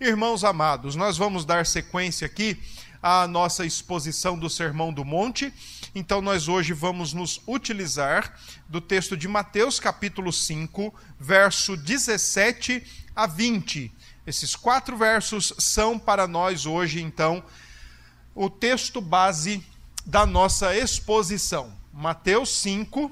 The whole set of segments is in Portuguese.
Irmãos amados, nós vamos dar sequência aqui à nossa exposição do Sermão do Monte. Então, nós hoje vamos nos utilizar do texto de Mateus, capítulo 5, verso 17 a 20. Esses quatro versos são para nós hoje, então, o texto base da nossa exposição. Mateus 5,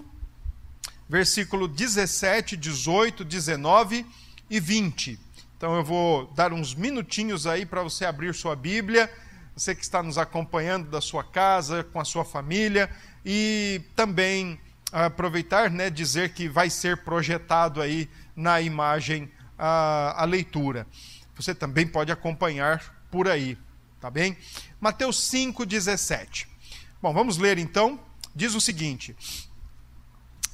versículo 17, 18, 19 e 20. Então eu vou dar uns minutinhos aí para você abrir sua Bíblia, você que está nos acompanhando da sua casa, com a sua família, e também aproveitar, né, dizer que vai ser projetado aí na imagem a, a leitura. Você também pode acompanhar por aí, tá bem? Mateus 5:17. Bom, vamos ler então. Diz o seguinte: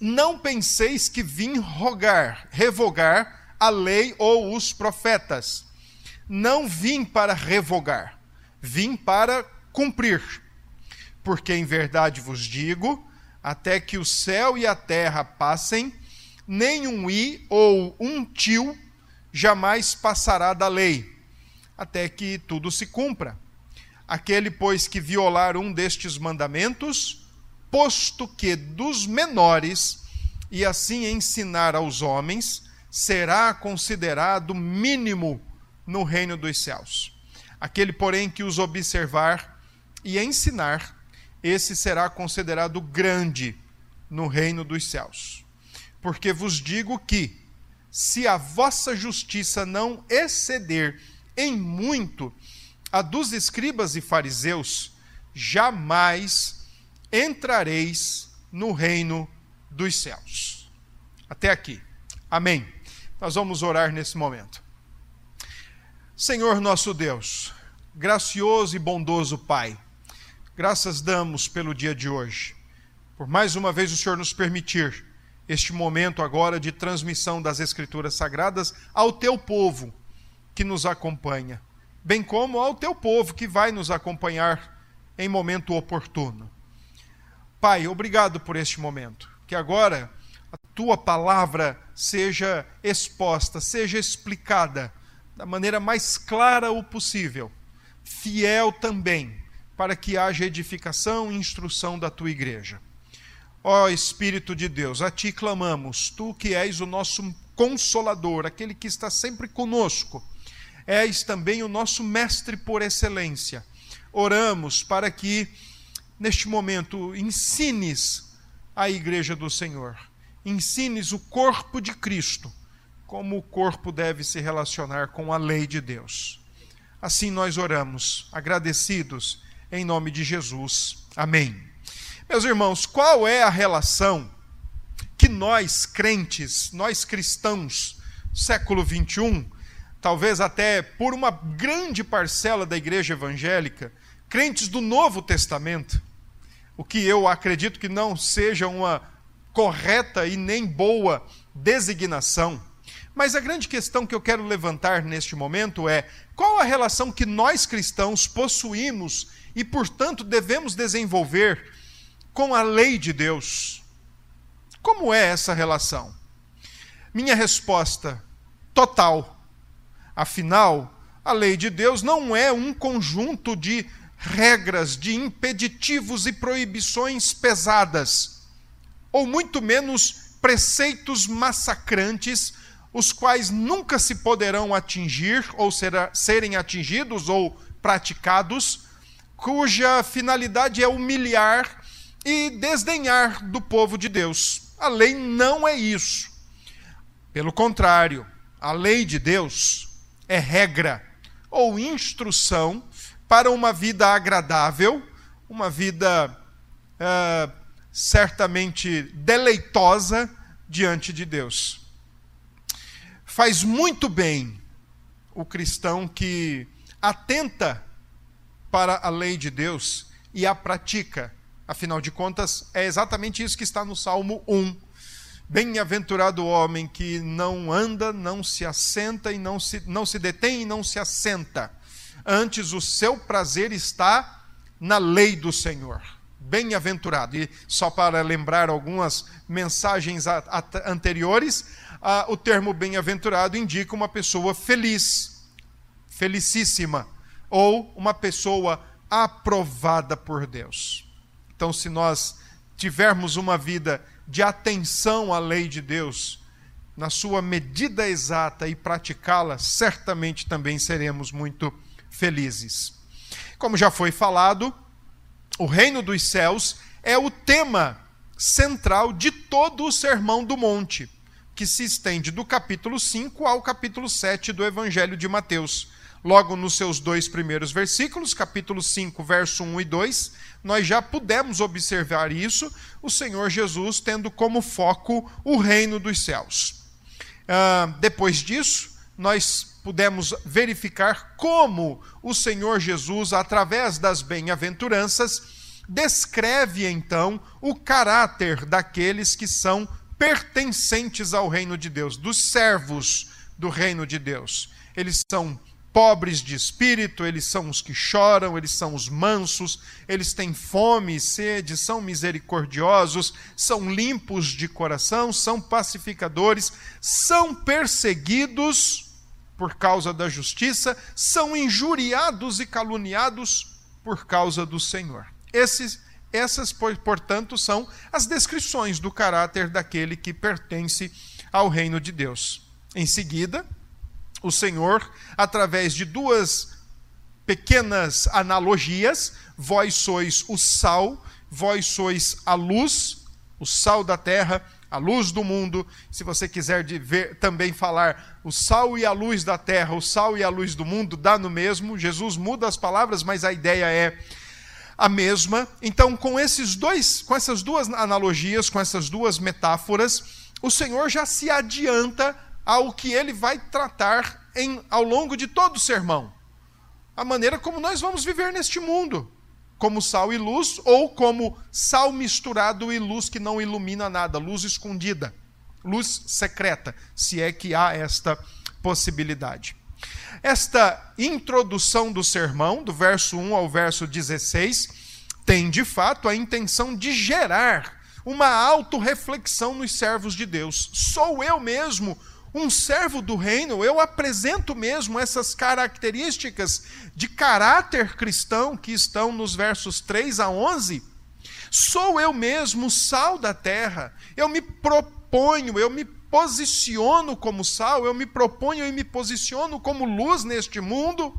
Não penseis que vim rogar, revogar a lei ou os profetas. Não vim para revogar, vim para cumprir. Porque em verdade vos digo, até que o céu e a terra passem, nem um i ou um tio jamais passará da lei, até que tudo se cumpra. Aquele, pois, que violar um destes mandamentos, posto que dos menores, e assim ensinar aos homens, será considerado mínimo no reino dos céus. Aquele, porém, que os observar e ensinar, esse será considerado grande no reino dos céus. Porque vos digo que, se a vossa justiça não exceder em muito a dos escribas e fariseus, jamais entrareis no reino dos céus. Até aqui. Amém. Nós vamos orar nesse momento. Senhor nosso Deus, gracioso e bondoso Pai, graças damos pelo dia de hoje, por mais uma vez o Senhor nos permitir este momento agora de transmissão das Escrituras Sagradas ao teu povo que nos acompanha, bem como ao teu povo que vai nos acompanhar em momento oportuno. Pai, obrigado por este momento, que agora a tua palavra seja exposta, seja explicada da maneira mais clara o possível, fiel também, para que haja edificação e instrução da tua igreja. Ó Espírito de Deus, a ti clamamos, tu que és o nosso consolador, aquele que está sempre conosco, és também o nosso mestre por excelência. Oramos para que, neste momento, ensines a igreja do Senhor ensines o corpo de Cristo como o corpo deve se relacionar com a lei de Deus. Assim nós oramos, agradecidos em nome de Jesus. Amém. Meus irmãos, qual é a relação que nós crentes, nós cristãos, século 21, talvez até por uma grande parcela da igreja evangélica, crentes do Novo Testamento, o que eu acredito que não seja uma correta e nem boa designação. Mas a grande questão que eu quero levantar neste momento é: qual a relação que nós cristãos possuímos e, portanto, devemos desenvolver com a lei de Deus? Como é essa relação? Minha resposta: total. Afinal, a lei de Deus não é um conjunto de regras, de impeditivos e proibições pesadas ou muito menos preceitos massacrantes, os quais nunca se poderão atingir ou serem atingidos ou praticados, cuja finalidade é humilhar e desdenhar do povo de Deus. A lei não é isso. Pelo contrário, a lei de Deus é regra ou instrução para uma vida agradável, uma vida uh, certamente deleitosa diante de Deus. Faz muito bem o cristão que atenta para a lei de Deus e a pratica. Afinal de contas, é exatamente isso que está no Salmo 1. Bem-aventurado o homem que não anda, não se assenta e não se, não se detém e não se assenta. Antes o seu prazer está na lei do Senhor bem-aventurado. E só para lembrar algumas mensagens anteriores, o termo bem-aventurado indica uma pessoa feliz. felicíssima ou uma pessoa aprovada por Deus. Então, se nós tivermos uma vida de atenção à lei de Deus, na sua medida exata e praticá-la, certamente também seremos muito felizes. Como já foi falado, o reino dos céus é o tema central de todo o Sermão do Monte, que se estende do capítulo 5 ao capítulo 7 do Evangelho de Mateus. Logo nos seus dois primeiros versículos, capítulo 5, verso 1 e 2, nós já pudemos observar isso, o Senhor Jesus tendo como foco o reino dos céus. Uh, depois disso, nós pudemos verificar como o Senhor Jesus, através das bem-aventuranças, descreve então o caráter daqueles que são pertencentes ao reino de Deus, dos servos do reino de Deus. Eles são pobres de espírito, eles são os que choram, eles são os mansos, eles têm fome e sede, são misericordiosos, são limpos de coração, são pacificadores, são perseguidos por causa da justiça, são injuriados e caluniados por causa do Senhor. Esses, essas, portanto, são as descrições do caráter daquele que pertence ao reino de Deus. Em seguida, o Senhor, através de duas pequenas analogias, vós sois o sal, vós sois a luz, o sal da terra, a luz do mundo. Se você quiser ver, também falar o sal e a luz da terra, o sal e a luz do mundo, dá no mesmo. Jesus muda as palavras, mas a ideia é a mesma. Então, com esses dois, com essas duas analogias, com essas duas metáforas, o Senhor já se adianta ao que ele vai tratar em, ao longo de todo o sermão. A maneira como nós vamos viver neste mundo como sal e luz, ou como sal misturado e luz que não ilumina nada, luz escondida, luz secreta, se é que há esta possibilidade. Esta introdução do sermão, do verso 1 ao verso 16, tem de fato a intenção de gerar uma autorreflexão nos servos de Deus. Sou eu mesmo um servo do reino, eu apresento mesmo essas características de caráter cristão que estão nos versos 3 a 11. Sou eu mesmo sal da terra, eu me proponho, eu me posiciono como sal, eu me proponho e me posiciono como luz neste mundo.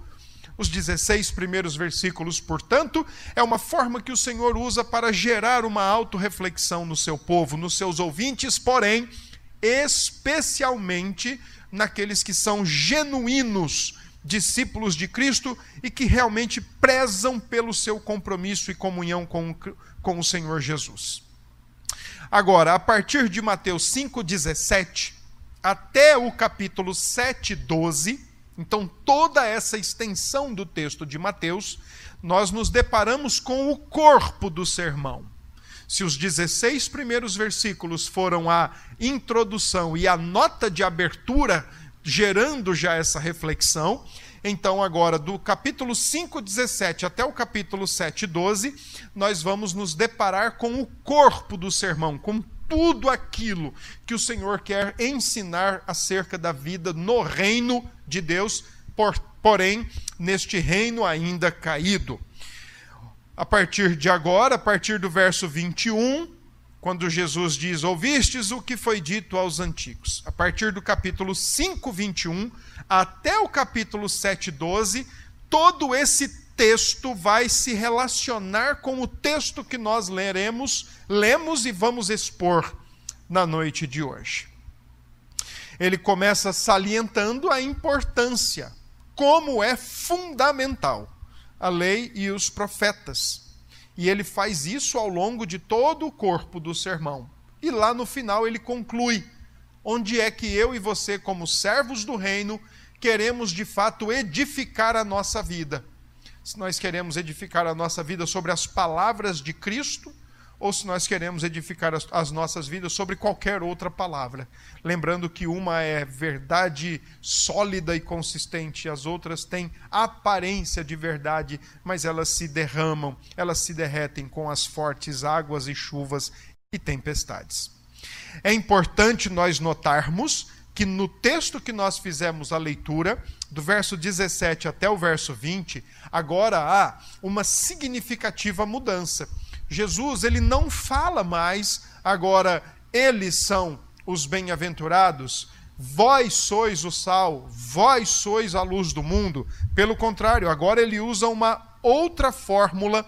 Os 16 primeiros versículos, portanto, é uma forma que o Senhor usa para gerar uma autorreflexão no seu povo, nos seus ouvintes, porém, especialmente naqueles que são genuínos discípulos de Cristo e que realmente prezam pelo seu compromisso e comunhão com, com o Senhor Jesus. Agora, a partir de Mateus 5,17 até o capítulo 7, 12, então toda essa extensão do texto de Mateus, nós nos deparamos com o corpo do sermão. Se os 16 primeiros versículos foram a introdução e a nota de abertura, gerando já essa reflexão, então agora do capítulo 5, 17 até o capítulo 7, 12, nós vamos nos deparar com o corpo do sermão, com tudo aquilo que o Senhor quer ensinar acerca da vida no reino de Deus, por, porém, neste reino ainda caído a partir de agora, a partir do verso 21, quando Jesus diz: Ouvistes o que foi dito aos antigos. A partir do capítulo 5, 21, até o capítulo 7, 12, todo esse texto vai se relacionar com o texto que nós leremos, lemos e vamos expor na noite de hoje. Ele começa salientando a importância, como é fundamental a lei e os profetas. E ele faz isso ao longo de todo o corpo do sermão. E lá no final ele conclui: onde é que eu e você, como servos do reino, queremos de fato edificar a nossa vida? Se nós queremos edificar a nossa vida sobre as palavras de Cristo, ou se nós queremos edificar as, as, nossas vidas sobre qualquer outra palavra. Lembrando que uma é verdade sólida e consistente, as outras têm aparência de verdade, mas elas se derramam, elas se derretem com as fortes águas e chuvas e tempestades. É importante nós notarmos que no texto que nós fizemos a leitura, do verso 17 até o verso 20, agora há uma significativa mudança. Jesus, ele não fala mais agora eles são os bem-aventurados, vós sois o sal, vós sois a luz do mundo. Pelo contrário, agora ele usa uma outra fórmula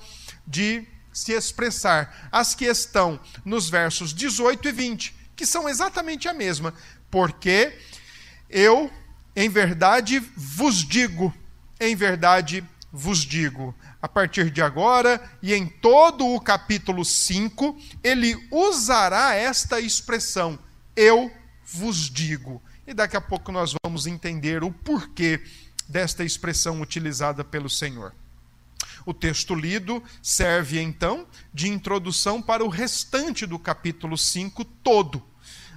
de se expressar, as que estão nos versos 18 e 20, que são exatamente a mesma, porque eu, em verdade, vos digo, em verdade vos digo. A partir de agora e em todo o capítulo 5, ele usará esta expressão, eu vos digo. E daqui a pouco nós vamos entender o porquê desta expressão utilizada pelo Senhor. O texto lido serve então de introdução para o restante do capítulo 5 todo.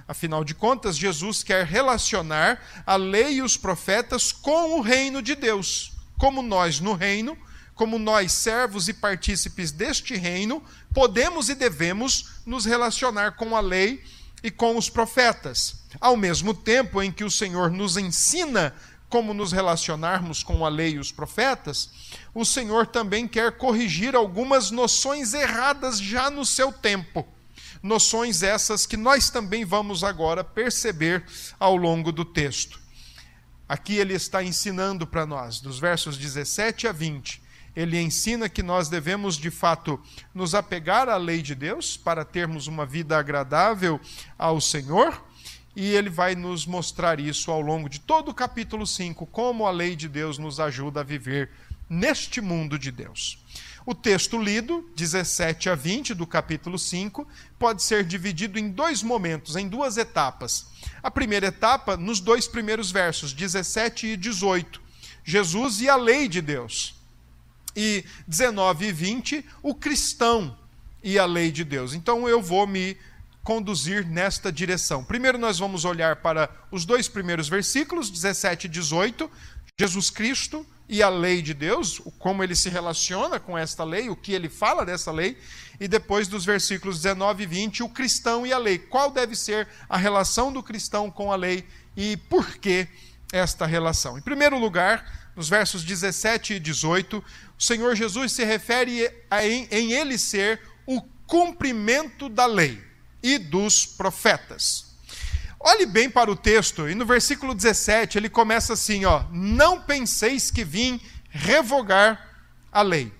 Afinal de contas, Jesus quer relacionar a lei e os profetas com o reino de Deus. Como nós no reino, como nós servos e partícipes deste reino, podemos e devemos nos relacionar com a lei e com os profetas. Ao mesmo tempo em que o Senhor nos ensina como nos relacionarmos com a lei e os profetas, o Senhor também quer corrigir algumas noções erradas já no seu tempo. Noções essas que nós também vamos agora perceber ao longo do texto. Aqui ele está ensinando para nós, dos versos 17 a 20, ele ensina que nós devemos de fato nos apegar à lei de Deus para termos uma vida agradável ao Senhor e ele vai nos mostrar isso ao longo de todo o capítulo 5, como a lei de Deus nos ajuda a viver neste mundo de Deus. O texto lido, 17 a 20 do capítulo 5, pode ser dividido em dois momentos, em duas etapas. A primeira etapa, nos dois primeiros versos, 17 e 18, Jesus e a lei de Deus. E 19 e 20, o cristão e a lei de Deus. Então eu vou me conduzir nesta direção. Primeiro, nós vamos olhar para os dois primeiros versículos, 17 e 18, Jesus Cristo e a lei de Deus, como ele se relaciona com esta lei, o que ele fala dessa lei, e depois dos versículos 19 e 20, o cristão e a lei. Qual deve ser a relação do cristão com a lei e por que esta relação? Em primeiro lugar, nos versos 17 e 18, o Senhor Jesus se refere a, em, em ele ser o cumprimento da lei e dos profetas. Olhe bem para o texto, e no versículo 17 ele começa assim: ó, não penseis que vim revogar a lei.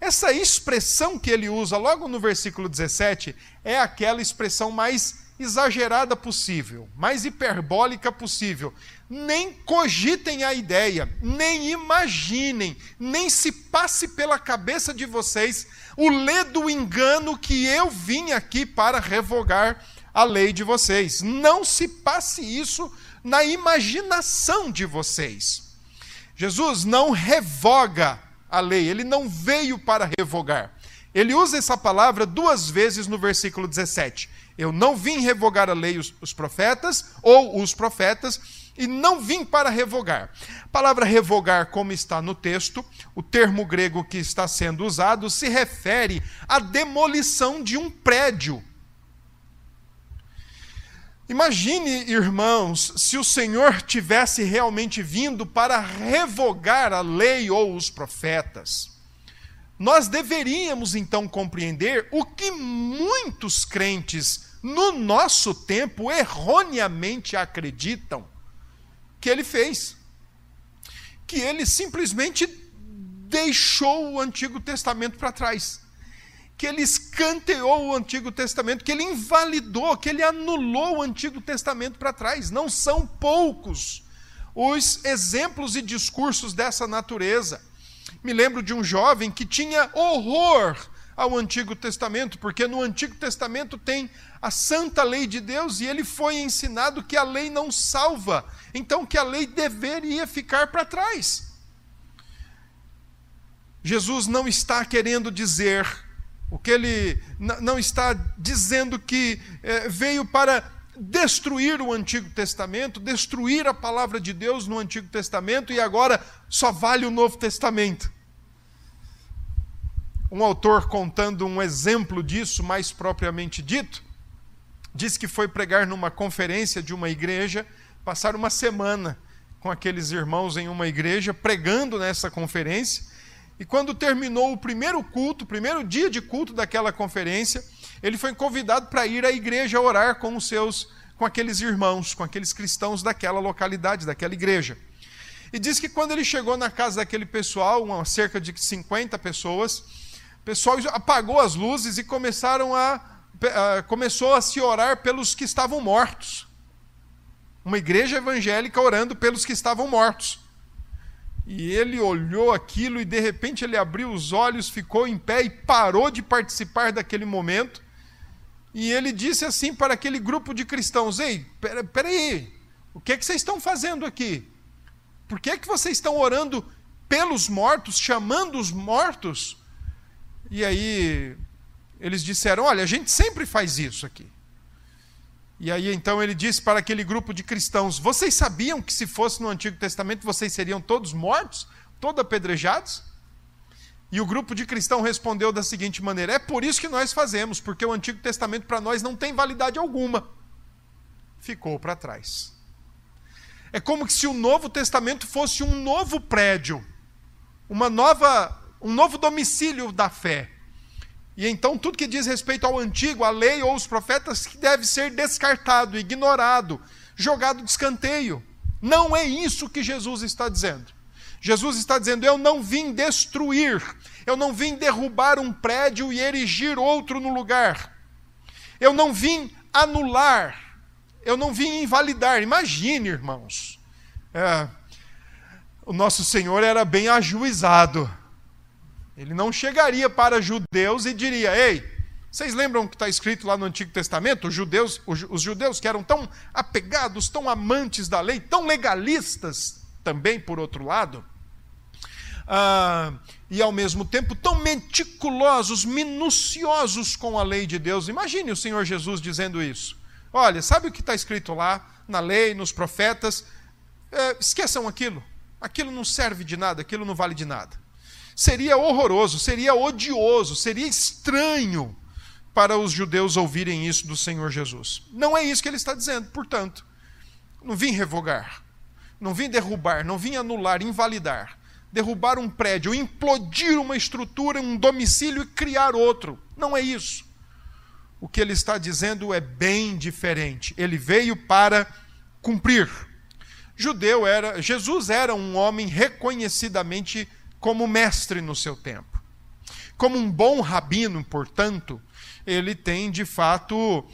Essa expressão que ele usa logo no versículo 17 é aquela expressão mais exagerada possível, mais hiperbólica possível. Nem cogitem a ideia, nem imaginem, nem se passe pela cabeça de vocês o ledo engano que eu vim aqui para revogar a lei de vocês. Não se passe isso na imaginação de vocês. Jesus não revoga a lei, ele não veio para revogar. Ele usa essa palavra duas vezes no versículo 17. Eu não vim revogar a lei os, os profetas, ou os profetas, e não vim para revogar. A palavra revogar, como está no texto, o termo grego que está sendo usado se refere à demolição de um prédio. Imagine, irmãos, se o Senhor tivesse realmente vindo para revogar a lei ou os profetas. Nós deveríamos então compreender o que muitos crentes no nosso tempo erroneamente acreditam que ele fez. Que ele simplesmente deixou o Antigo Testamento para trás. Que ele escanteou o Antigo Testamento, que ele invalidou, que ele anulou o Antigo Testamento para trás. Não são poucos os exemplos e discursos dessa natureza. Me lembro de um jovem que tinha horror ao Antigo Testamento, porque no Antigo Testamento tem a santa lei de Deus e ele foi ensinado que a lei não salva, então que a lei deveria ficar para trás. Jesus não está querendo dizer o que ele não está dizendo que é, veio para destruir o Antigo Testamento, destruir a palavra de Deus no Antigo Testamento e agora só vale o Novo Testamento um autor contando um exemplo disso, mais propriamente dito, diz que foi pregar numa conferência de uma igreja passaram uma semana com aqueles irmãos em uma igreja, pregando nessa conferência. E quando terminou o primeiro culto, o primeiro dia de culto daquela conferência, ele foi convidado para ir à igreja orar com os seus, com aqueles irmãos, com aqueles cristãos daquela localidade, daquela igreja. E diz que quando ele chegou na casa daquele pessoal, uma, cerca de 50 pessoas, o pessoal apagou as luzes e começaram a, a começou a se orar pelos que estavam mortos. Uma igreja evangélica orando pelos que estavam mortos. E ele olhou aquilo e de repente ele abriu os olhos, ficou em pé e parou de participar daquele momento. E ele disse assim para aquele grupo de cristãos: Ei, peraí, pera o que é que vocês estão fazendo aqui? Por que é que vocês estão orando pelos mortos, chamando os mortos? E aí eles disseram: Olha, a gente sempre faz isso aqui. E aí então ele disse para aquele grupo de cristãos: Vocês sabiam que se fosse no Antigo Testamento vocês seriam todos mortos, todos apedrejados? E o grupo de cristãos respondeu da seguinte maneira: É por isso que nós fazemos, porque o Antigo Testamento para nós não tem validade alguma. Ficou para trás. É como se o Novo Testamento fosse um novo prédio, uma nova, um novo domicílio da fé. E então tudo que diz respeito ao antigo, à lei ou os profetas, deve ser descartado, ignorado, jogado de escanteio. Não é isso que Jesus está dizendo. Jesus está dizendo: Eu não vim destruir, eu não vim derrubar um prédio e erigir outro no lugar. Eu não vim anular, eu não vim invalidar. Imagine, irmãos, é, o nosso Senhor era bem ajuizado. Ele não chegaria para judeus e diria: Ei, vocês lembram que está escrito lá no Antigo Testamento? Os judeus, os judeus que eram tão apegados, tão amantes da lei, tão legalistas também, por outro lado, ah, e ao mesmo tempo tão meticulosos, minuciosos com a lei de Deus. Imagine o Senhor Jesus dizendo isso. Olha, sabe o que está escrito lá na lei, nos profetas? É, esqueçam aquilo. Aquilo não serve de nada, aquilo não vale de nada seria horroroso, seria odioso, seria estranho para os judeus ouvirem isso do Senhor Jesus. Não é isso que ele está dizendo, portanto, não vim revogar, não vim derrubar, não vim anular, invalidar, derrubar um prédio, implodir uma estrutura, um domicílio e criar outro. Não é isso. O que ele está dizendo é bem diferente. Ele veio para cumprir. Judeu era, Jesus era um homem reconhecidamente como mestre no seu tempo. Como um bom rabino, portanto, ele tem de fato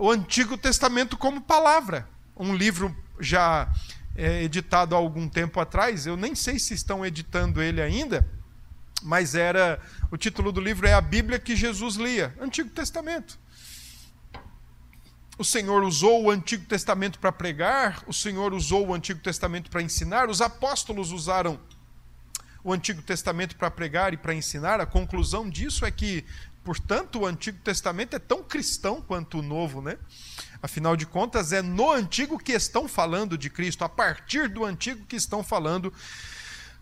o Antigo Testamento como palavra. Um livro já é, editado há algum tempo atrás, eu nem sei se estão editando ele ainda, mas era o título do livro é a Bíblia que Jesus lia, Antigo Testamento. O Senhor usou o Antigo Testamento para pregar, o Senhor usou o Antigo Testamento para ensinar, os apóstolos usaram o Antigo Testamento para pregar e para ensinar, a conclusão disso é que, portanto, o Antigo Testamento é tão cristão quanto o Novo, né? Afinal de contas, é no Antigo que estão falando de Cristo, a partir do Antigo que estão falando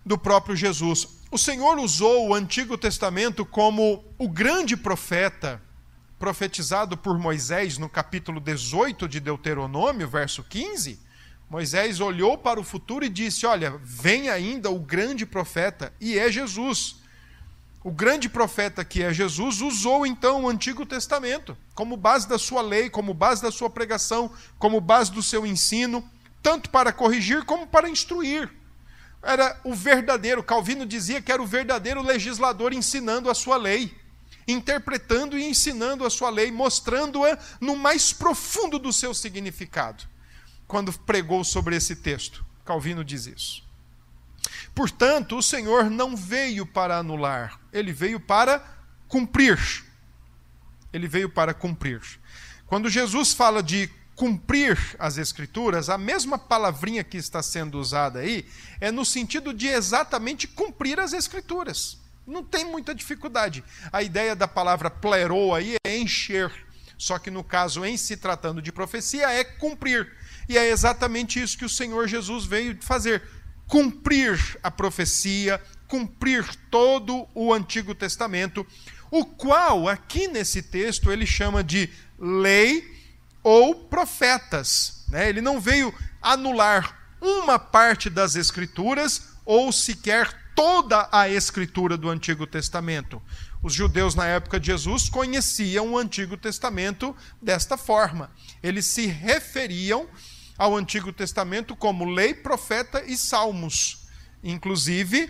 do próprio Jesus. O Senhor usou o Antigo Testamento como o grande profeta profetizado por Moisés no capítulo 18 de Deuteronômio, verso 15 Moisés olhou para o futuro e disse: Olha, vem ainda o grande profeta, e é Jesus. O grande profeta que é Jesus usou então o Antigo Testamento como base da sua lei, como base da sua pregação, como base do seu ensino, tanto para corrigir como para instruir. Era o verdadeiro, Calvino dizia que era o verdadeiro legislador ensinando a sua lei, interpretando e ensinando a sua lei, mostrando-a no mais profundo do seu significado quando pregou sobre esse texto. Calvino diz isso. Portanto, o Senhor não veio para anular, ele veio para cumprir. Ele veio para cumprir. Quando Jesus fala de cumprir as Escrituras, a mesma palavrinha que está sendo usada aí é no sentido de exatamente cumprir as Escrituras. Não tem muita dificuldade. A ideia da palavra plerou aí é encher. Só que no caso, em se tratando de profecia, é cumprir. E é exatamente isso que o Senhor Jesus veio fazer: cumprir a profecia, cumprir todo o Antigo Testamento, o qual, aqui nesse texto, ele chama de lei ou profetas. Né? Ele não veio anular uma parte das Escrituras ou sequer toda a Escritura do Antigo Testamento. Os judeus na época de Jesus conheciam o Antigo Testamento desta forma. Eles se referiam ao Antigo Testamento como lei, profeta e salmos. Inclusive,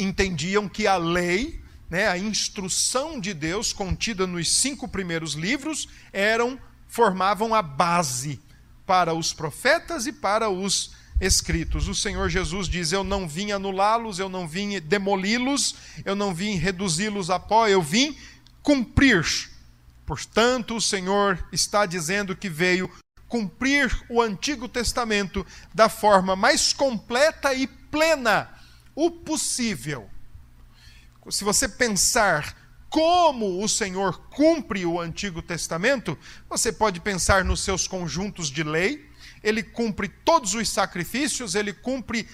entendiam que a lei, né, a instrução de Deus contida nos cinco primeiros livros, eram formavam a base para os profetas e para os escritos. O Senhor Jesus diz: Eu não vim anulá-los, eu não vim demoli-los, eu não vim reduzi-los a pó, eu vim cumprir. Portanto, o Senhor está dizendo que veio cumprir o Antigo Testamento da forma mais completa e plena o possível. Se você pensar como o Senhor cumpre o Antigo Testamento, você pode pensar nos seus conjuntos de lei, ele cumpre todos os sacrifícios, ele cumpre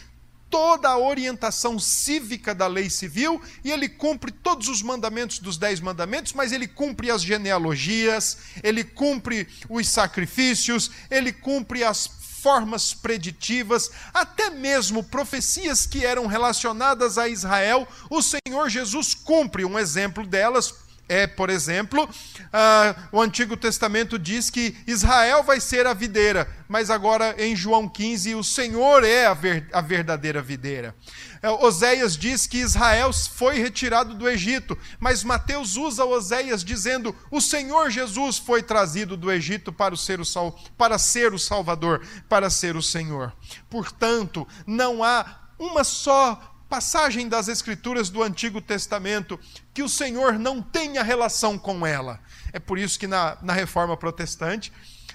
toda a orientação cívica da lei civil e ele cumpre todos os mandamentos dos dez mandamentos, mas ele cumpre as genealogias, ele cumpre os sacrifícios, ele cumpre as formas preditivas, até mesmo profecias que eram relacionadas a Israel, o Senhor Jesus cumpre. Um exemplo delas é, por exemplo, uh, o Antigo Testamento diz que Israel vai ser a videira, mas agora em João 15 o Senhor é a, ver, a verdadeira videira. Uh, Oséias diz que Israel foi retirado do Egito, mas Mateus usa Oséias dizendo: o Senhor Jesus foi trazido do Egito para ser o, sal, para ser o Salvador, para ser o Senhor. Portanto, não há uma só passagem das Escrituras do Antigo Testamento que o Senhor não tenha relação com ela. É por isso que na, na Reforma Protestante,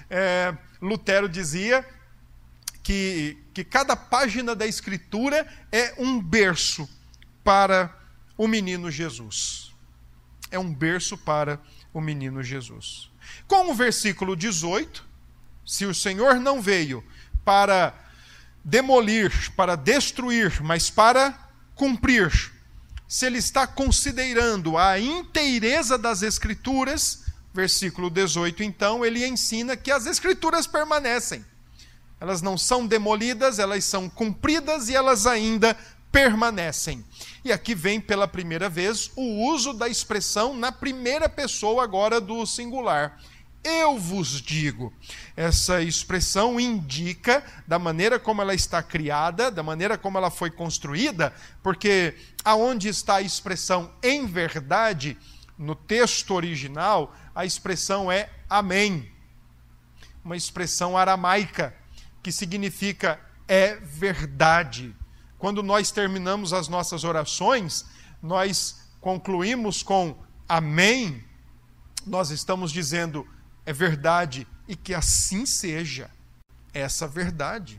é, Lutero dizia que, que cada página da Escritura é um berço para o menino Jesus. É um berço para o menino Jesus. Com o versículo 18, se o Senhor não veio para demolir, para destruir, mas para cumprir, se ele está considerando a inteireza das Escrituras, versículo 18, então, ele ensina que as Escrituras permanecem. Elas não são demolidas, elas são cumpridas e elas ainda permanecem. E aqui vem pela primeira vez o uso da expressão na primeira pessoa agora do singular eu vos digo. Essa expressão indica da maneira como ela está criada, da maneira como ela foi construída, porque aonde está a expressão em verdade, no texto original, a expressão é amém. Uma expressão aramaica que significa é verdade. Quando nós terminamos as nossas orações, nós concluímos com amém, nós estamos dizendo é verdade e que assim seja essa verdade.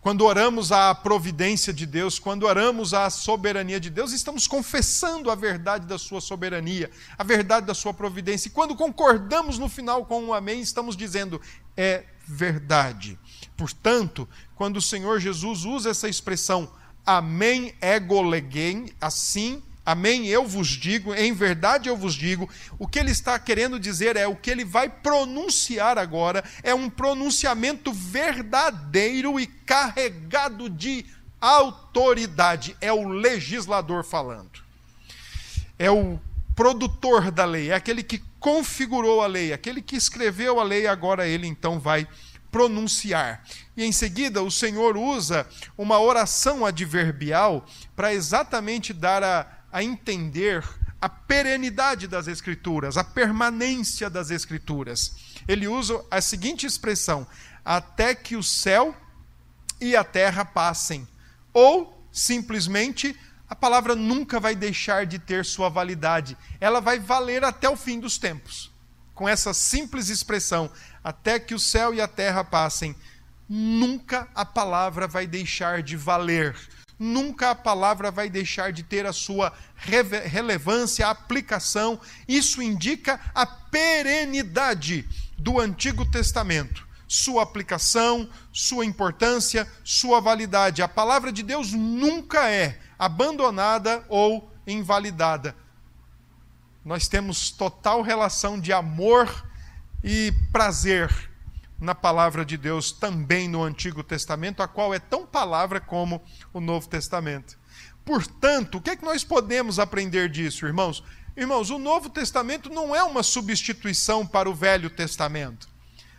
Quando oramos à providência de Deus, quando oramos à soberania de Deus, estamos confessando a verdade da sua soberania, a verdade da sua providência. E quando concordamos no final com um amém, estamos dizendo é verdade. Portanto, quando o Senhor Jesus usa essa expressão amém ego legem, assim Amém? Eu vos digo, em verdade eu vos digo, o que ele está querendo dizer é o que ele vai pronunciar agora é um pronunciamento verdadeiro e carregado de autoridade. É o legislador falando. É o produtor da lei, é aquele que configurou a lei, aquele que escreveu a lei, agora ele então vai pronunciar. E em seguida, o Senhor usa uma oração adverbial para exatamente dar a a entender a perenidade das Escrituras, a permanência das Escrituras. Ele usa a seguinte expressão: até que o céu e a terra passem. Ou, simplesmente, a palavra nunca vai deixar de ter sua validade. Ela vai valer até o fim dos tempos. Com essa simples expressão, até que o céu e a terra passem, nunca a palavra vai deixar de valer nunca a palavra vai deixar de ter a sua relevância, aplicação. Isso indica a perenidade do Antigo Testamento. Sua aplicação, sua importância, sua validade. A palavra de Deus nunca é abandonada ou invalidada. Nós temos total relação de amor e prazer na palavra de Deus também no Antigo Testamento, a qual é tão palavra como o Novo Testamento. Portanto, o que é que nós podemos aprender disso, irmãos? Irmãos, o Novo Testamento não é uma substituição para o Velho Testamento.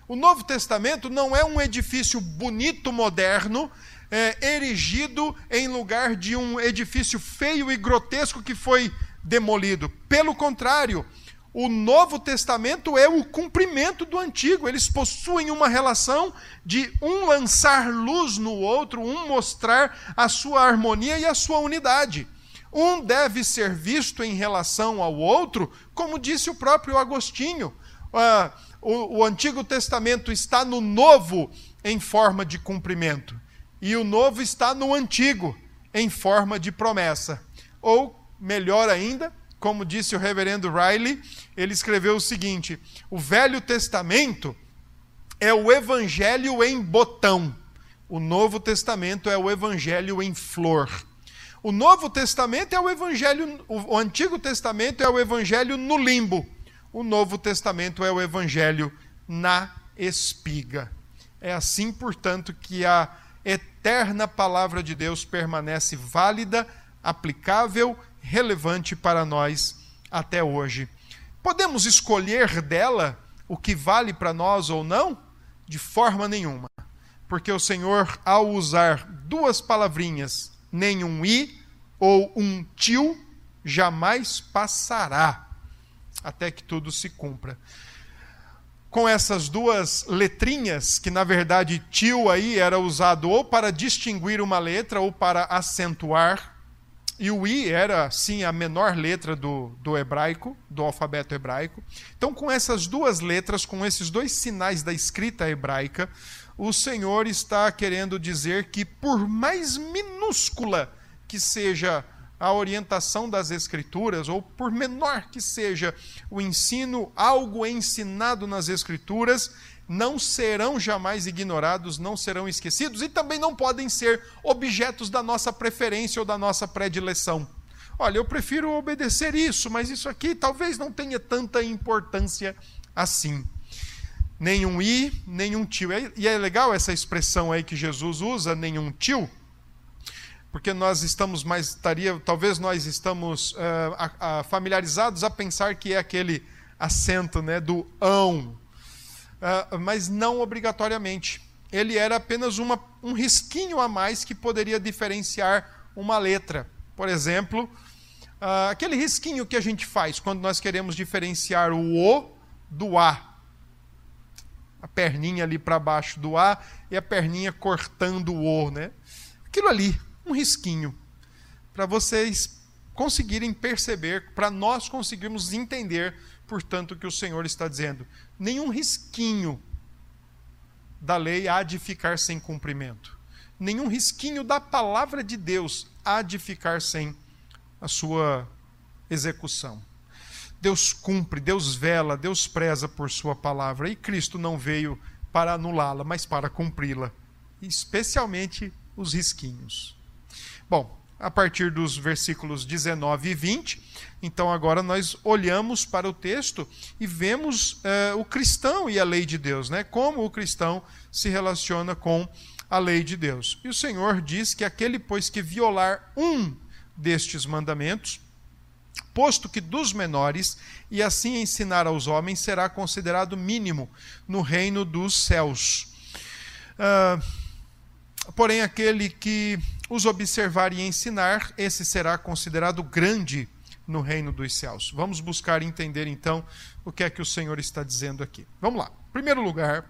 O Novo Testamento não é um edifício bonito, moderno, é, erigido em lugar de um edifício feio e grotesco que foi demolido. Pelo contrário, o Novo Testamento é o cumprimento do Antigo. Eles possuem uma relação de um lançar luz no outro, um mostrar a sua harmonia e a sua unidade. Um deve ser visto em relação ao outro, como disse o próprio Agostinho. Uh, o, o Antigo Testamento está no Novo em forma de cumprimento, e o Novo está no Antigo em forma de promessa. Ou, melhor ainda, como disse o reverendo Riley, ele escreveu o seguinte: o Velho Testamento é o evangelho em botão, o Novo Testamento é o evangelho em flor. O Novo Testamento é o evangelho, o Antigo Testamento é o evangelho no limbo. O Novo Testamento é o evangelho na espiga. É assim, portanto, que a eterna palavra de Deus permanece válida, aplicável relevante para nós até hoje. Podemos escolher dela o que vale para nós ou não? De forma nenhuma. Porque o Senhor, ao usar duas palavrinhas, nem um i ou um tio, jamais passará até que tudo se cumpra. Com essas duas letrinhas, que na verdade tio aí era usado ou para distinguir uma letra ou para acentuar e o I era, sim, a menor letra do, do hebraico, do alfabeto hebraico. Então, com essas duas letras, com esses dois sinais da escrita hebraica, o Senhor está querendo dizer que, por mais minúscula que seja a orientação das Escrituras, ou por menor que seja o ensino, algo ensinado nas Escrituras, não serão jamais ignorados, não serão esquecidos e também não podem ser objetos da nossa preferência ou da nossa predileção. Olha, eu prefiro obedecer isso, mas isso aqui talvez não tenha tanta importância assim. Nenhum i, nenhum tio. E é legal essa expressão aí que Jesus usa, nenhum tio, porque nós estamos mais, estaria, talvez nós estamos uh, familiarizados a pensar que é aquele acento né, do ão, uh, mas não obrigatoriamente. Ele era apenas uma, um risquinho a mais que poderia diferenciar uma letra. Por exemplo, uh, aquele risquinho que a gente faz quando nós queremos diferenciar o O do A. A perninha ali para baixo do A e a perninha cortando o O, né? Aquilo ali, um risquinho. Para vocês conseguirem perceber, para nós conseguirmos entender, portanto, o que o Senhor está dizendo nenhum risquinho da lei há de ficar sem cumprimento. Nenhum risquinho da palavra de Deus há de ficar sem a sua execução. Deus cumpre, Deus vela, Deus preza por sua palavra e Cristo não veio para anulá-la, mas para cumpri-la, especialmente os risquinhos. Bom, a partir dos versículos 19 e 20. Então, agora nós olhamos para o texto e vemos eh, o cristão e a lei de Deus, né? como o cristão se relaciona com a lei de Deus. E o Senhor diz que aquele, pois, que violar um destes mandamentos, posto que dos menores, e assim ensinar aos homens, será considerado mínimo no reino dos céus. Uh, porém, aquele que os observar e ensinar, esse será considerado grande no reino dos céus. Vamos buscar entender então o que é que o Senhor está dizendo aqui. Vamos lá. Em primeiro lugar,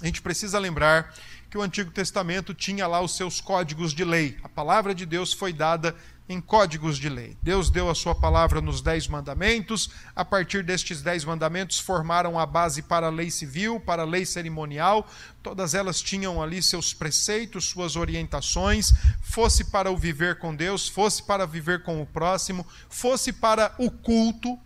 a gente precisa lembrar que o Antigo Testamento tinha lá os seus códigos de lei. A palavra de Deus foi dada em códigos de lei. Deus deu a sua palavra nos Dez Mandamentos, a partir destes Dez Mandamentos formaram a base para a lei civil, para a lei cerimonial, todas elas tinham ali seus preceitos, suas orientações, fosse para o viver com Deus, fosse para viver com o próximo, fosse para o culto.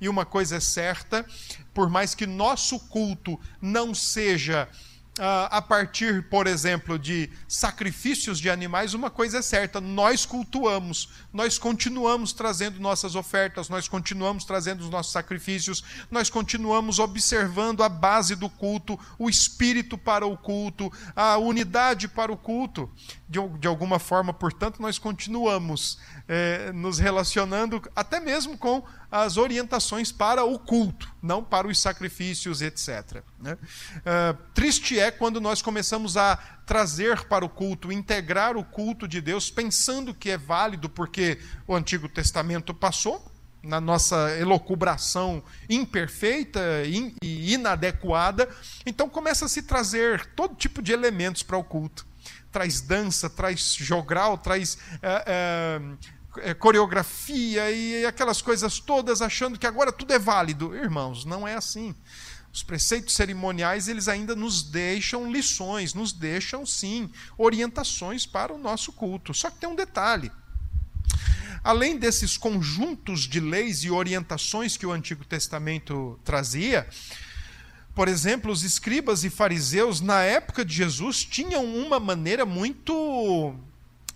E uma coisa é certa, por mais que nosso culto não seja a partir, por exemplo, de sacrifícios de animais, uma coisa é certa: nós cultuamos, nós continuamos trazendo nossas ofertas, nós continuamos trazendo os nossos sacrifícios, nós continuamos observando a base do culto, o espírito para o culto, a unidade para o culto. De, de alguma forma, portanto, nós continuamos é, nos relacionando até mesmo com as orientações para o culto, não para os sacrifícios, etc. Né? Uh, triste é quando nós começamos a trazer para o culto, integrar o culto de Deus, pensando que é válido porque o Antigo Testamento passou, na nossa elocubração imperfeita e inadequada, então começa a se trazer todo tipo de elementos para o culto. Traz dança, traz jogral, traz. Uh, uh, é, coreografia e aquelas coisas todas, achando que agora tudo é válido. Irmãos, não é assim. Os preceitos cerimoniais, eles ainda nos deixam lições, nos deixam, sim, orientações para o nosso culto. Só que tem um detalhe. Além desses conjuntos de leis e orientações que o Antigo Testamento trazia, por exemplo, os escribas e fariseus, na época de Jesus, tinham uma maneira muito.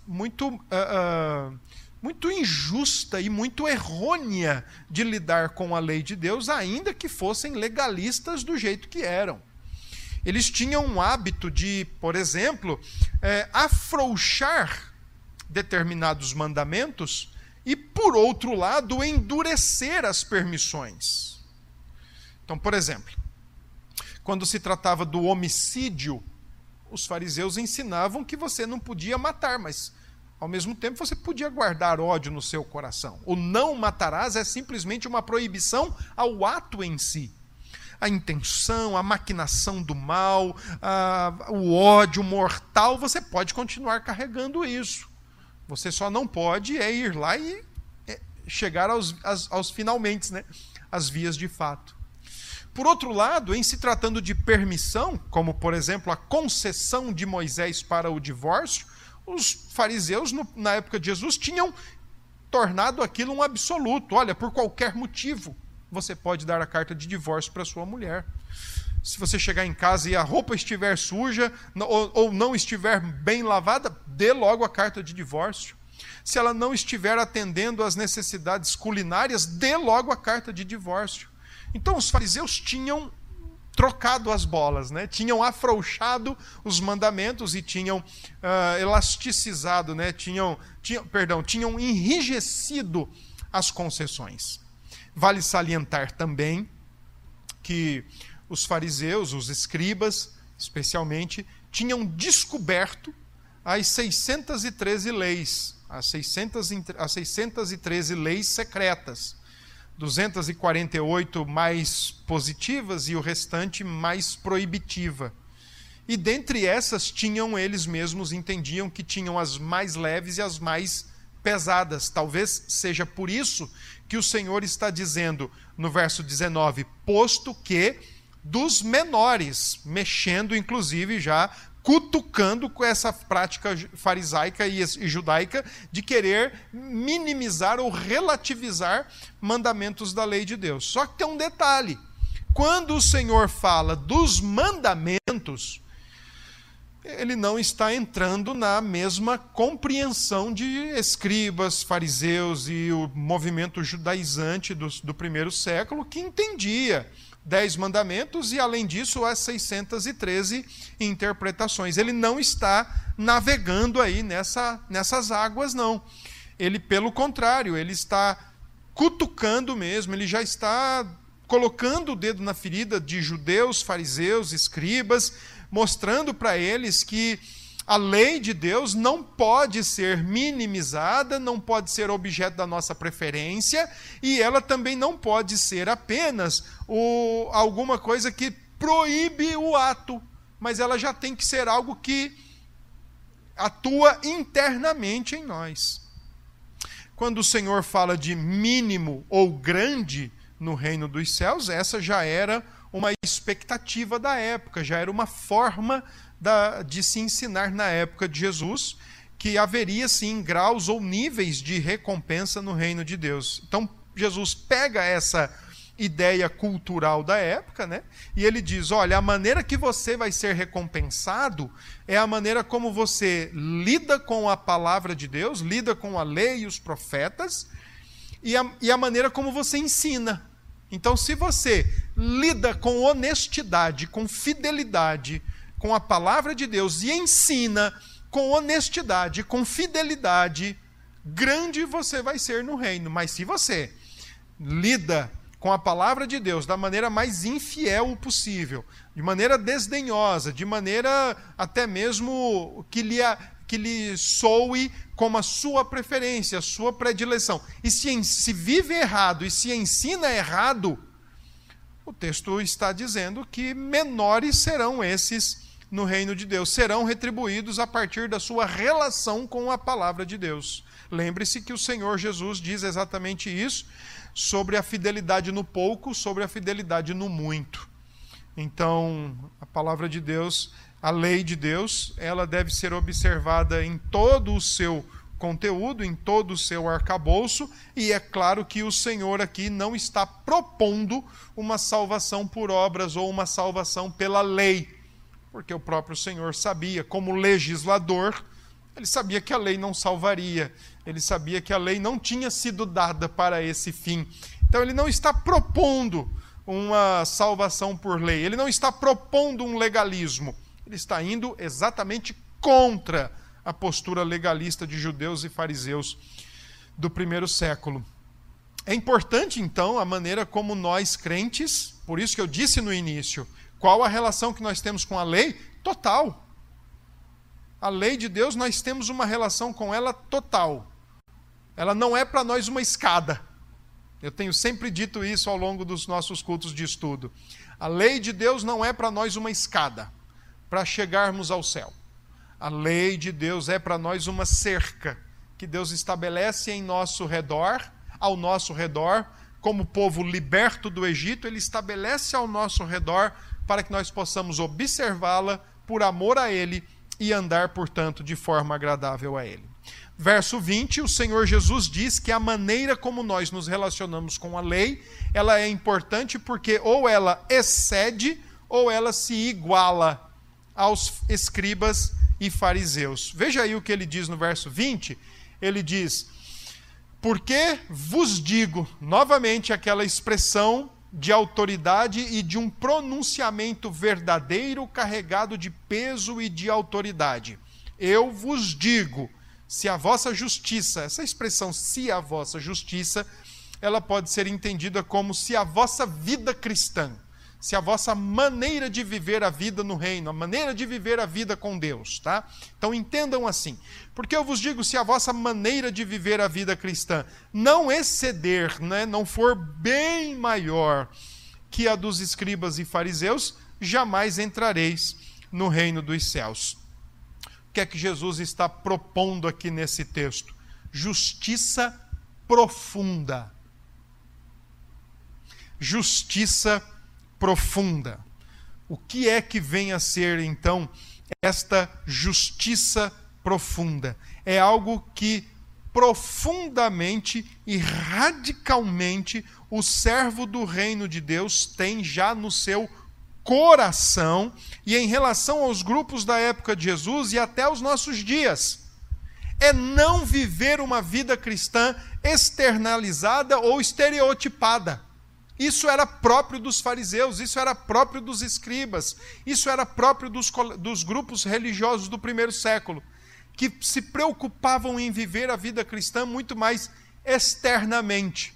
muito. Uh, uh, muito injusta e muito errônea de lidar com a lei de Deus, ainda que fossem legalistas do jeito que eram. Eles tinham um hábito de, por exemplo, é, afrouxar determinados mandamentos e, por outro lado, endurecer as permissões. Então, por exemplo, quando se tratava do homicídio, os fariseus ensinavam que você não podia matar, mas ao mesmo tempo, você podia guardar ódio no seu coração. O não matarás é simplesmente uma proibição ao ato em si. A intenção, a maquinação do mal, a, o ódio mortal, você pode continuar carregando isso. Você só não pode é ir lá e é, chegar aos, aos, aos finalmente, né? as vias de fato. Por outro lado, em se tratando de permissão, como por exemplo a concessão de Moisés para o divórcio, os fariseus, no, na época de Jesus, tinham tornado aquilo um absoluto. Olha, por qualquer motivo, você pode dar a carta de divórcio para sua mulher. Se você chegar em casa e a roupa estiver suja ou, ou não estiver bem lavada, dê logo a carta de divórcio. Se ela não estiver atendendo às necessidades culinárias, dê logo a carta de divórcio. Então os fariseus tinham trocado as bolas, né? tinham afrouxado os mandamentos e tinham uh, elasticizado, né? tinham, tinham, perdão, tinham enrijecido as concessões. Vale salientar também que os fariseus, os escribas, especialmente, tinham descoberto as 613 leis, as, 600, as 613 leis secretas 248 mais positivas e o restante mais proibitiva. E dentre essas tinham eles mesmos entendiam que tinham as mais leves e as mais pesadas. Talvez seja por isso que o Senhor está dizendo no verso 19: posto que dos menores, mexendo inclusive já cutucando com essa prática farisaica e judaica de querer minimizar ou relativizar mandamentos da lei de Deus. Só que tem um detalhe: quando o Senhor fala dos mandamentos, ele não está entrando na mesma compreensão de escribas, fariseus e o movimento judaizante do, do primeiro século que entendia dez mandamentos e, além disso, as 613 interpretações. Ele não está navegando aí nessa, nessas águas, não. Ele, pelo contrário, ele está cutucando mesmo, ele já está colocando o dedo na ferida de judeus, fariseus, escribas, mostrando para eles que a lei de Deus não pode ser minimizada, não pode ser objeto da nossa preferência, e ela também não pode ser apenas o, alguma coisa que proíbe o ato, mas ela já tem que ser algo que atua internamente em nós. Quando o Senhor fala de mínimo ou grande no reino dos céus, essa já era uma expectativa da época, já era uma forma da, de se ensinar na época de Jesus que haveria sim graus ou níveis de recompensa no reino de Deus. Então Jesus pega essa ideia cultural da época, né? E ele diz: olha, a maneira que você vai ser recompensado é a maneira como você lida com a palavra de Deus, lida com a lei e os profetas, e a, e a maneira como você ensina. Então, se você lida com honestidade, com fidelidade, com a palavra de Deus e ensina com honestidade, com fidelidade, grande você vai ser no reino. Mas se você lida com a palavra de Deus da maneira mais infiel possível, de maneira desdenhosa, de maneira até mesmo que lhe, que lhe soe como a sua preferência, a sua predileção. E se, se vive errado e se ensina errado, o texto está dizendo que menores serão esses no reino de Deus, serão retribuídos a partir da sua relação com a palavra de Deus. Lembre-se que o Senhor Jesus diz exatamente isso sobre a fidelidade no pouco, sobre a fidelidade no muito. Então, a palavra de Deus, a lei de Deus, ela deve ser observada em todo o seu conteúdo, em todo o seu arcabouço, e é claro que o Senhor aqui não está propondo uma salvação por obras ou uma salvação pela lei, porque o próprio Senhor sabia, como legislador, ele sabia que a lei não salvaria, ele sabia que a lei não tinha sido dada para esse fim. Então ele não está propondo uma salvação por lei, ele não está propondo um legalismo, ele está indo exatamente contra a postura legalista de judeus e fariseus do primeiro século. É importante, então, a maneira como nós crentes, por isso que eu disse no início, qual a relação que nós temos com a lei? Total. A lei de Deus, nós temos uma relação com ela total. Ela não é para nós uma escada. Eu tenho sempre dito isso ao longo dos nossos cultos de estudo. A lei de Deus não é para nós uma escada para chegarmos ao céu. A lei de Deus é para nós uma cerca que Deus estabelece em nosso redor, ao nosso redor, como povo liberto do Egito, ele estabelece ao nosso redor para que nós possamos observá-la por amor a ele e andar, portanto, de forma agradável a ele. Verso 20, o Senhor Jesus diz que a maneira como nós nos relacionamos com a lei, ela é importante porque ou ela excede ou ela se iguala aos escribas e fariseus. Veja aí o que ele diz no verso 20. Ele diz: Porque vos digo, novamente aquela expressão de autoridade e de um pronunciamento verdadeiro carregado de peso e de autoridade. Eu vos digo, se a vossa justiça, essa expressão se a vossa justiça, ela pode ser entendida como se a vossa vida cristã, se a vossa maneira de viver a vida no reino, a maneira de viver a vida com Deus, tá? Então entendam assim. Porque eu vos digo, se a vossa maneira de viver a vida cristã não exceder, né, não for bem maior que a dos escribas e fariseus, jamais entrareis no reino dos céus. O que é que Jesus está propondo aqui nesse texto? Justiça profunda. Justiça profunda. O que é que vem a ser, então, esta justiça profunda? É algo que profundamente e radicalmente o servo do reino de Deus tem já no seu coração e em relação aos grupos da época de Jesus e até os nossos dias. É não viver uma vida cristã externalizada ou estereotipada. Isso era próprio dos fariseus, isso era próprio dos escribas, isso era próprio dos, dos grupos religiosos do primeiro século, que se preocupavam em viver a vida cristã muito mais externamente.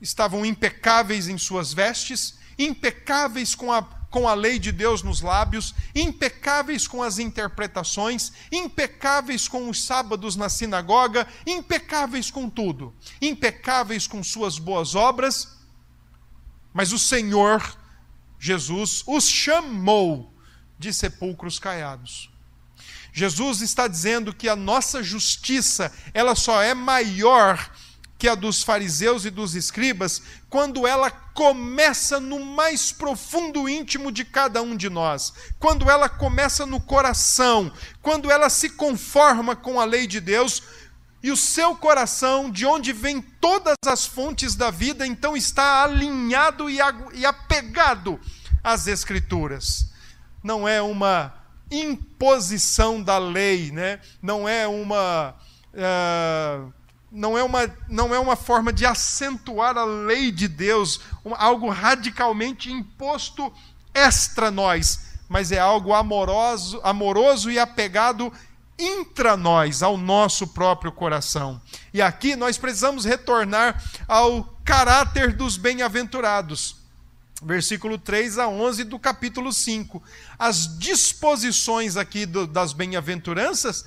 Estavam impecáveis em suas vestes, impecáveis com a, com a lei de Deus nos lábios, impecáveis com as interpretações, impecáveis com os sábados na sinagoga, impecáveis com tudo, impecáveis com suas boas obras, mas o Senhor Jesus os chamou de sepulcros caiados. Jesus está dizendo que a nossa justiça, ela só é maior que a dos fariseus e dos escribas, quando ela começa no mais profundo íntimo de cada um de nós, quando ela começa no coração, quando ela se conforma com a lei de Deus, e o seu coração, de onde vêm todas as fontes da vida, então está alinhado e apegado às Escrituras. Não é uma imposição da lei, né? não é uma. Uh, não é, uma, não é uma forma de acentuar a lei de Deus, algo radicalmente imposto extra nós, mas é algo amoroso, amoroso e apegado intra nós, ao nosso próprio coração. E aqui nós precisamos retornar ao caráter dos bem-aventurados. Versículo 3 a 11 do capítulo 5. As disposições aqui do, das bem-aventuranças,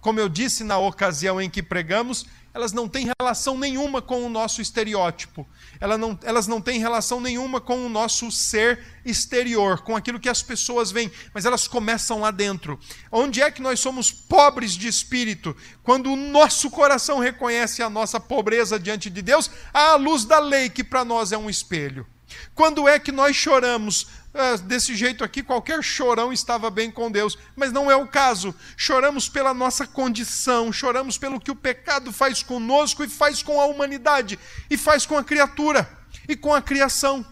como eu disse na ocasião em que pregamos, elas não têm relação nenhuma com o nosso estereótipo. Elas não, elas não têm relação nenhuma com o nosso ser exterior, com aquilo que as pessoas veem, mas elas começam lá dentro. Onde é que nós somos pobres de espírito? Quando o nosso coração reconhece a nossa pobreza diante de Deus, à luz da lei, que para nós é um espelho. Quando é que nós choramos? Ah, desse jeito aqui, qualquer chorão estava bem com Deus, mas não é o caso. Choramos pela nossa condição, choramos pelo que o pecado faz conosco e faz com a humanidade, e faz com a criatura e com a criação.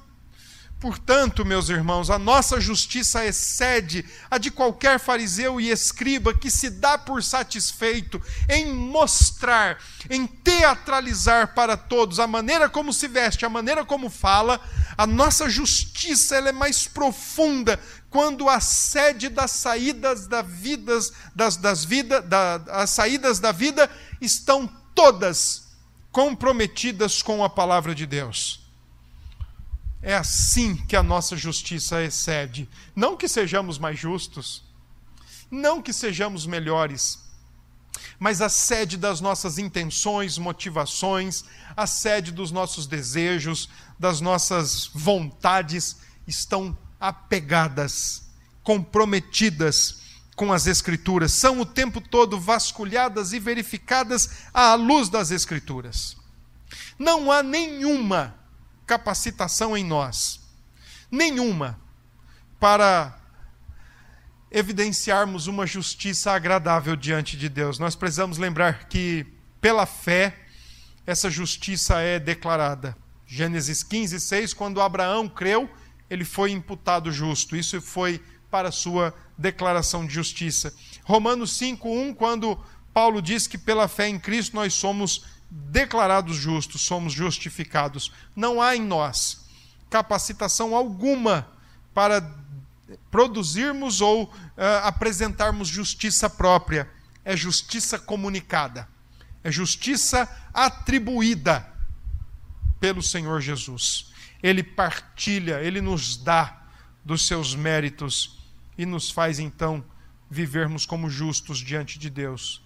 Portanto, meus irmãos, a nossa justiça excede a de qualquer fariseu e escriba que se dá por satisfeito em mostrar, em teatralizar para todos a maneira como se veste, a maneira como fala. A nossa justiça ela é mais profunda quando a sede das saídas da vidas, das, das vida, da, as saídas da vida estão todas comprometidas com a palavra de Deus. É assim que a nossa justiça excede. Não que sejamos mais justos, não que sejamos melhores, mas a sede das nossas intenções, motivações, a sede dos nossos desejos, das nossas vontades estão apegadas, comprometidas com as Escrituras, são o tempo todo vasculhadas e verificadas à luz das Escrituras. Não há nenhuma capacitação em nós, nenhuma, para evidenciarmos uma justiça agradável diante de Deus. Nós precisamos lembrar que, pela fé, essa justiça é declarada. Gênesis 15, 6, quando Abraão creu, ele foi imputado justo. Isso foi para sua declaração de justiça. Romanos 5, 1, quando Paulo diz que pela fé em Cristo nós somos declarados justos, somos justificados. Não há em nós capacitação alguma para produzirmos ou uh, apresentarmos justiça própria. É justiça comunicada, é justiça atribuída pelo Senhor Jesus. Ele partilha, ele nos dá dos seus méritos e nos faz então vivermos como justos diante de Deus.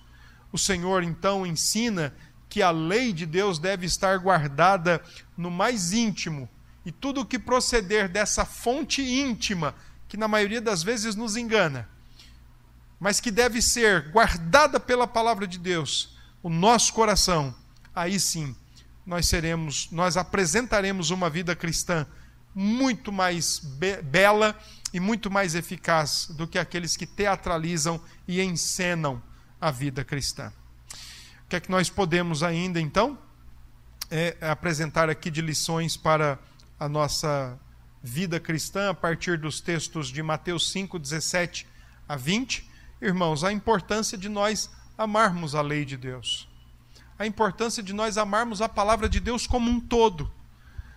O Senhor então ensina que a lei de Deus deve estar guardada no mais íntimo, e tudo o que proceder dessa fonte íntima, que na maioria das vezes nos engana, mas que deve ser guardada pela palavra de Deus, o nosso coração, aí sim nós seremos, nós apresentaremos uma vida cristã muito mais be bela e muito mais eficaz do que aqueles que teatralizam e encenam a vida cristã. Que é que nós podemos ainda, então, é, apresentar aqui de lições para a nossa vida cristã a partir dos textos de Mateus 5, 17 a 20? Irmãos, a importância de nós amarmos a lei de Deus. A importância de nós amarmos a palavra de Deus como um todo.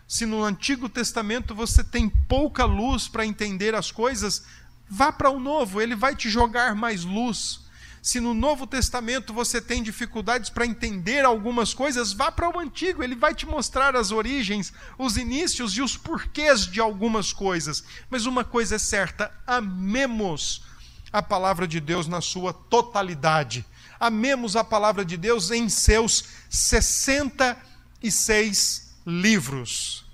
Se no Antigo Testamento você tem pouca luz para entender as coisas, vá para o Novo, ele vai te jogar mais luz. Se no Novo Testamento você tem dificuldades para entender algumas coisas, vá para o Antigo, ele vai te mostrar as origens, os inícios e os porquês de algumas coisas. Mas uma coisa é certa: amemos a palavra de Deus na sua totalidade. Amemos a palavra de Deus em seus 66 livros.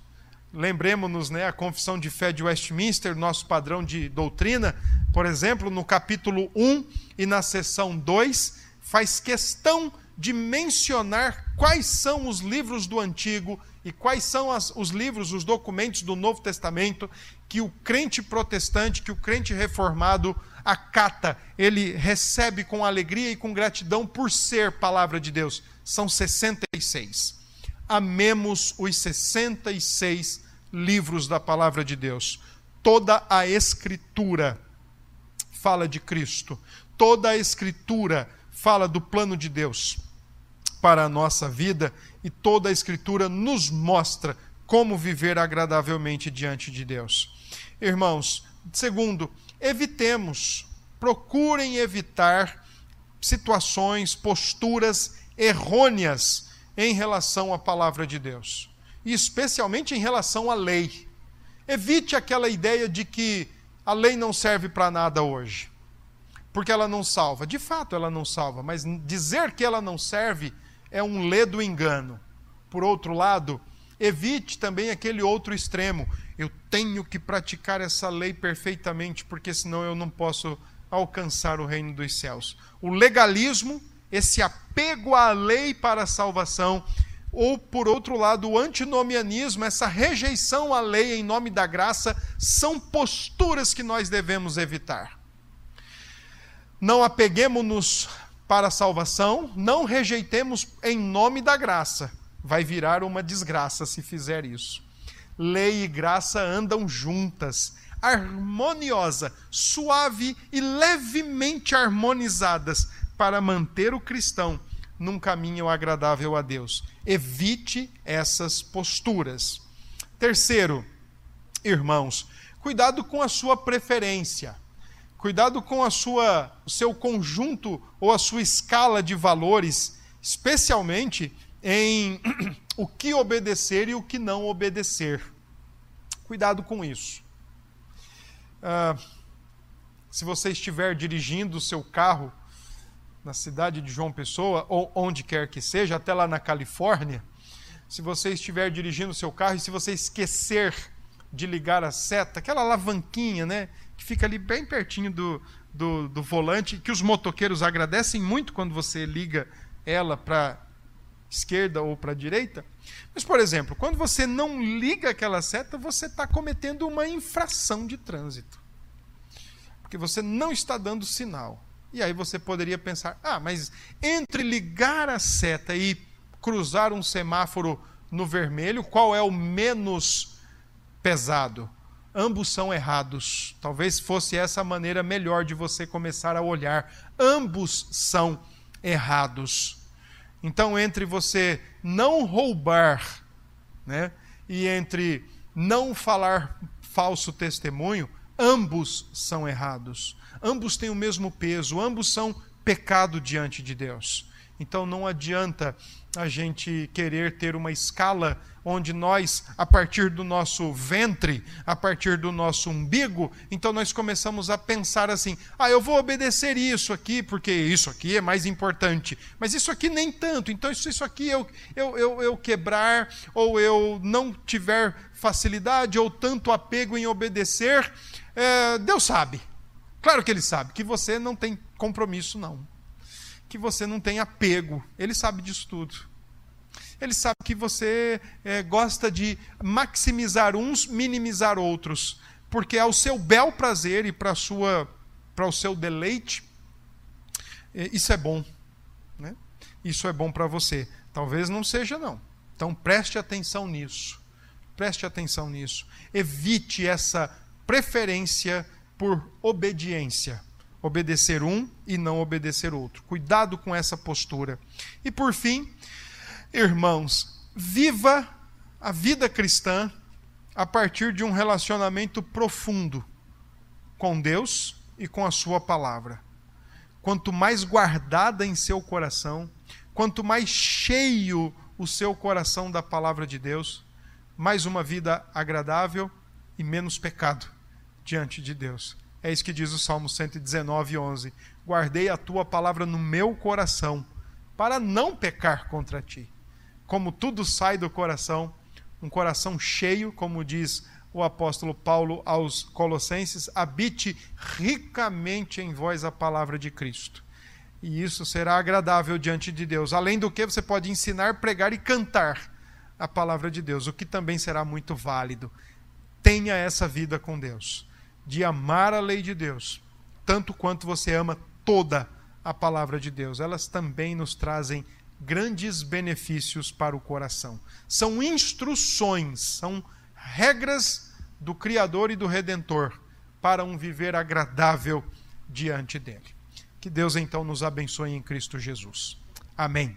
Lembremos-nos, né, a confissão de fé de Westminster, nosso padrão de doutrina, por exemplo, no capítulo 1 e na seção 2, faz questão de mencionar quais são os livros do Antigo e quais são as, os livros, os documentos do Novo Testamento que o crente protestante, que o crente reformado acata, ele recebe com alegria e com gratidão por ser palavra de Deus. São 66. Amemos os 66 livros da palavra de Deus. Toda a Escritura fala de Cristo. Toda a Escritura fala do plano de Deus para a nossa vida e toda a Escritura nos mostra como viver agradavelmente diante de Deus. Irmãos, segundo, evitemos, procurem evitar situações, posturas errôneas em relação à palavra de Deus, e especialmente em relação à lei. Evite aquela ideia de que a lei não serve para nada hoje, porque ela não salva. De fato, ela não salva, mas dizer que ela não serve é um ledo engano. Por outro lado, evite também aquele outro extremo. Eu tenho que praticar essa lei perfeitamente, porque senão eu não posso alcançar o reino dos céus. O legalismo, esse apego à lei para a salvação, ou por outro lado, o antinomianismo, essa rejeição à lei em nome da graça, são posturas que nós devemos evitar. Não apeguemos-nos para a salvação, não rejeitemos em nome da graça. Vai virar uma desgraça se fizer isso. Lei e graça andam juntas, harmoniosa, suave e levemente harmonizadas para manter o cristão num caminho agradável a Deus. Evite essas posturas. Terceiro, irmãos, cuidado com a sua preferência. Cuidado com a sua, o seu conjunto ou a sua escala de valores, especialmente em o que obedecer e o que não obedecer. Cuidado com isso. Ah, se você estiver dirigindo o seu carro na cidade de João Pessoa, ou onde quer que seja, até lá na Califórnia, se você estiver dirigindo seu carro e se você esquecer de ligar a seta, aquela alavanquinha, né, que fica ali bem pertinho do, do, do volante, que os motoqueiros agradecem muito quando você liga ela para esquerda ou para direita. Mas, por exemplo, quando você não liga aquela seta, você está cometendo uma infração de trânsito. Porque você não está dando sinal. E aí você poderia pensar: ah, mas entre ligar a seta e cruzar um semáforo no vermelho, qual é o menos pesado? ambos são errados. Talvez fosse essa a maneira melhor de você começar a olhar. Ambos são errados. Então, entre você não roubar, né, e entre não falar falso testemunho, ambos são errados. Ambos têm o mesmo peso, ambos são pecado diante de Deus. Então não adianta a gente querer ter uma escala onde nós, a partir do nosso ventre, a partir do nosso umbigo, então nós começamos a pensar assim: ah, eu vou obedecer isso aqui, porque isso aqui é mais importante, mas isso aqui nem tanto, então se isso aqui eu, eu, eu, eu quebrar, ou eu não tiver facilidade, ou tanto apego em obedecer, é, Deus sabe. Claro que Ele sabe que você não tem compromisso, não. Que você não tem apego. Ele sabe disso tudo. Ele sabe que você é, gosta de maximizar uns, minimizar outros, porque ao seu bel prazer e para sua para o seu deleite, é, isso é bom, né? Isso é bom para você. Talvez não seja não. Então preste atenção nisso. Preste atenção nisso. Evite essa preferência por obediência. Obedecer um e não obedecer outro. Cuidado com essa postura. E por fim, Irmãos, viva a vida cristã a partir de um relacionamento profundo com Deus e com a Sua palavra. Quanto mais guardada em seu coração, quanto mais cheio o seu coração da palavra de Deus, mais uma vida agradável e menos pecado diante de Deus. É isso que diz o Salmo 119, 11. Guardei a tua palavra no meu coração, para não pecar contra ti como tudo sai do coração, um coração cheio, como diz o apóstolo Paulo aos Colossenses, habite ricamente em vós a palavra de Cristo. E isso será agradável diante de Deus. Além do que, você pode ensinar, pregar e cantar a palavra de Deus, o que também será muito válido. Tenha essa vida com Deus, de amar a lei de Deus, tanto quanto você ama toda a palavra de Deus. Elas também nos trazem grandes benefícios para o coração. São instruções, são regras do Criador e do Redentor para um viver agradável diante dele. Que Deus então nos abençoe em Cristo Jesus. Amém.